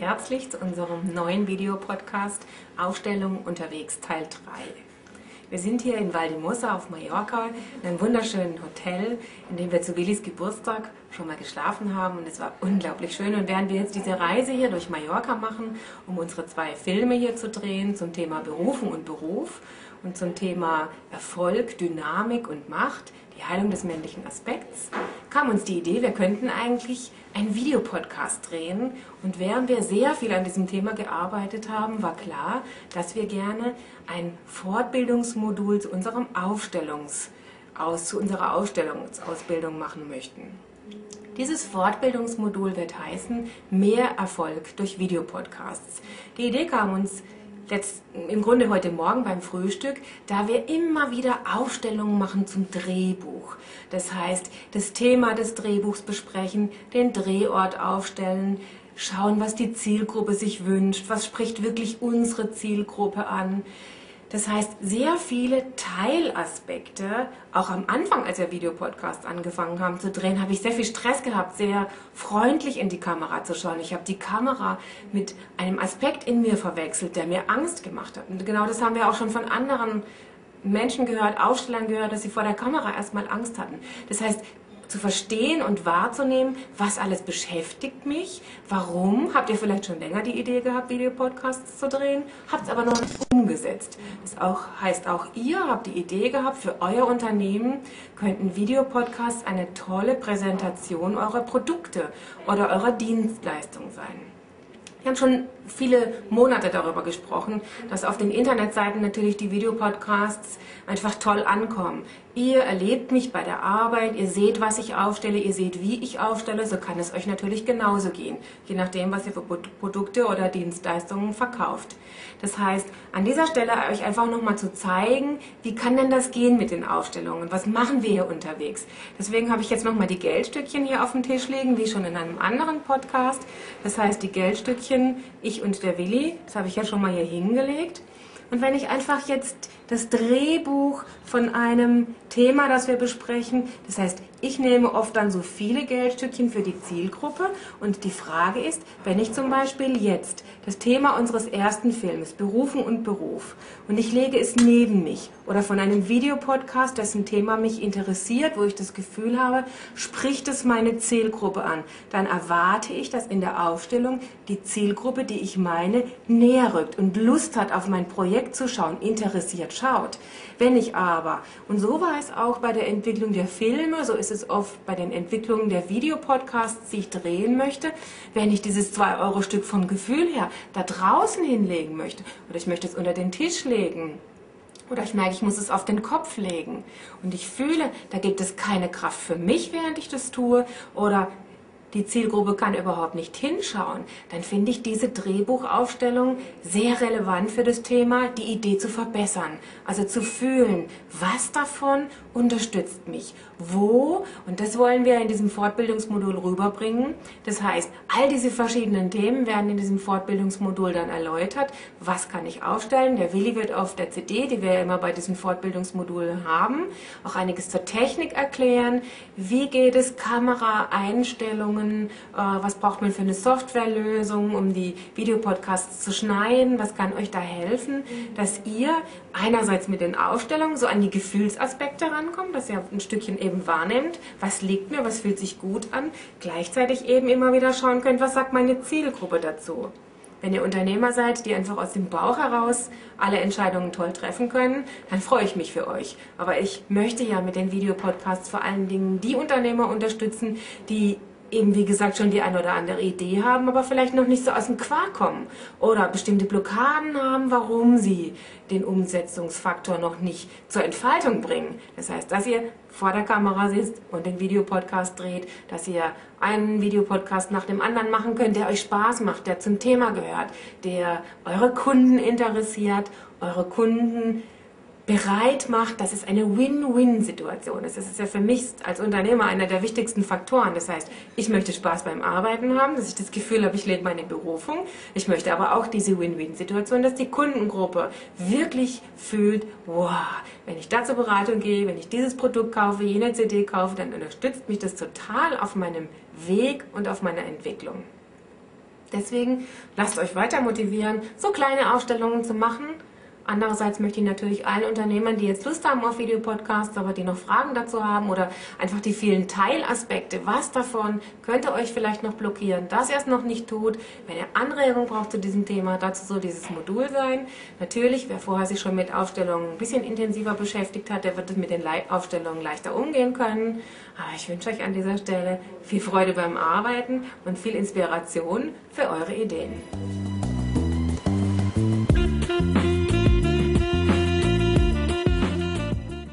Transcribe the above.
herzlich zu unserem neuen Videopodcast Aufstellung unterwegs Teil 3. Wir sind hier in Valdemosa auf Mallorca, in einem wunderschönen Hotel, in dem wir zu Willis Geburtstag schon mal geschlafen haben und es war unglaublich schön. Und während wir jetzt diese Reise hier durch Mallorca machen, um unsere zwei Filme hier zu drehen zum Thema Berufung und Beruf und zum Thema Erfolg, Dynamik und Macht, die Heilung des männlichen Aspekts, kam uns die Idee, wir könnten eigentlich einen Videopodcast drehen. Und während wir sehr viel an diesem Thema gearbeitet haben, war klar, dass wir gerne ein Fortbildungsmodul zu, unserem Aufstellungs, aus, zu unserer Ausstellungsausbildung machen möchten. Dieses Fortbildungsmodul wird heißen Mehr Erfolg durch Videopodcasts. Die Idee kam uns letzt, im Grunde heute Morgen beim Frühstück, da wir immer wieder Aufstellungen machen zum Drehbuch. Das heißt, das Thema des Drehbuchs besprechen, den Drehort aufstellen, schauen, was die Zielgruppe sich wünscht, was spricht wirklich unsere Zielgruppe an. Das heißt, sehr viele Teilaspekte, auch am Anfang, als wir Videopodcast angefangen haben zu drehen, habe ich sehr viel Stress gehabt, sehr freundlich in die Kamera zu schauen. Ich habe die Kamera mit einem Aspekt in mir verwechselt, der mir Angst gemacht hat. Und genau das haben wir auch schon von anderen Menschen gehört, Aufstellern gehört, dass sie vor der Kamera erstmal Angst hatten. Das heißt, zu verstehen und wahrzunehmen, was alles beschäftigt mich, warum, habt ihr vielleicht schon länger die Idee gehabt, Videopodcasts zu drehen, habt es aber noch nicht umgesetzt. Das auch, heißt auch ihr habt die Idee gehabt, für euer Unternehmen könnten Videopodcasts eine tolle Präsentation eurer Produkte oder eurer Dienstleistung sein. Wir haben schon viele Monate darüber gesprochen, dass auf den Internetseiten natürlich die Videopodcasts einfach toll ankommen. Ihr erlebt mich bei der Arbeit, ihr seht, was ich aufstelle, ihr seht, wie ich aufstelle, so kann es euch natürlich genauso gehen, je nachdem, was ihr für Produkte oder Dienstleistungen verkauft. Das heißt, an dieser Stelle euch einfach nochmal zu zeigen, wie kann denn das gehen mit den Aufstellungen, was machen wir hier unterwegs. Deswegen habe ich jetzt nochmal die Geldstückchen hier auf dem Tisch liegen, wie schon in einem anderen Podcast. Das heißt, die Geldstückchen, ich und der Willi, das habe ich ja schon mal hier hingelegt. Und wenn ich einfach jetzt das Drehbuch von einem Thema, das wir besprechen, das heißt, ich nehme oft dann so viele Geldstückchen für die Zielgruppe und die Frage ist, wenn ich zum Beispiel jetzt das Thema unseres ersten Films, Berufen und Beruf, und ich lege es neben mich oder von einem Videopodcast, dessen Thema mich interessiert, wo ich das Gefühl habe, spricht es meine Zielgruppe an, dann erwarte ich, dass in der Aufstellung die Zielgruppe, die ich meine, näher rückt und Lust hat, auf mein Projekt zu schauen, interessiert schaut. Wenn ich aber, und so war es auch bei der Entwicklung der Filme, so ist es oft bei den Entwicklungen der Videopodcasts, die ich drehen möchte, wenn ich dieses 2-Euro-Stück vom Gefühl her da draußen hinlegen möchte. Oder ich möchte es unter den Tisch legen, oder ich merke, ich muss es auf den Kopf legen. Und ich fühle, da gibt es keine Kraft für mich, während ich das tue. Oder die Zielgruppe kann überhaupt nicht hinschauen, dann finde ich diese Drehbuchaufstellung sehr relevant für das Thema, die Idee zu verbessern. Also zu fühlen, was davon unterstützt mich, wo, und das wollen wir in diesem Fortbildungsmodul rüberbringen. Das heißt, all diese verschiedenen Themen werden in diesem Fortbildungsmodul dann erläutert. Was kann ich aufstellen? Der Willi wird auf der CD, die wir ja immer bei diesem Fortbildungsmodul haben, auch einiges zur Technik erklären. Wie geht es Kameraeinstellungen? Einstellungen, äh, was braucht man für eine Softwarelösung, um die Videopodcasts zu schneiden, was kann euch da helfen, dass ihr einerseits mit den Aufstellungen so an die Gefühlsaspekte rankommt, dass ihr ein Stückchen eben wahrnehmt, was liegt mir, was fühlt sich gut an, gleichzeitig eben immer wieder schauen könnt, was sagt meine Zielgruppe dazu. Wenn ihr Unternehmer seid, die einfach aus dem Bauch heraus alle Entscheidungen toll treffen können, dann freue ich mich für euch. Aber ich möchte ja mit den Videopodcasts vor allen Dingen die Unternehmer unterstützen, die eben wie gesagt schon die eine oder andere Idee haben, aber vielleicht noch nicht so aus dem Quark kommen oder bestimmte Blockaden haben, warum sie den Umsetzungsfaktor noch nicht zur Entfaltung bringen. Das heißt, dass ihr vor der Kamera sitzt und den Videopodcast dreht, dass ihr einen Videopodcast nach dem anderen machen könnt, der euch Spaß macht, der zum Thema gehört, der eure Kunden interessiert, eure Kunden bereit macht, dass es eine Win-Win-Situation ist. Das ist ja für mich als Unternehmer einer der wichtigsten Faktoren. Das heißt, ich möchte Spaß beim Arbeiten haben, dass ich das Gefühl habe, ich lebe meine Berufung. Ich möchte aber auch diese Win-Win-Situation, dass die Kundengruppe wirklich fühlt, wow, wenn ich da zur Beratung gehe, wenn ich dieses Produkt kaufe, jene CD kaufe, dann unterstützt mich das total auf meinem Weg und auf meiner Entwicklung. Deswegen lasst euch weiter motivieren, so kleine Ausstellungen zu machen Andererseits möchte ich natürlich allen Unternehmern, die jetzt Lust haben auf Videopodcasts, aber die noch Fragen dazu haben oder einfach die vielen Teilaspekte, was davon könnte euch vielleicht noch blockieren, das erst noch nicht tut. Wenn ihr Anregungen braucht zu diesem Thema, dazu soll dieses Modul sein. Natürlich, wer vorher sich schon mit Aufstellungen ein bisschen intensiver beschäftigt hat, der wird mit den Aufstellungen leichter umgehen können. Aber ich wünsche euch an dieser Stelle viel Freude beim Arbeiten und viel Inspiration für eure Ideen.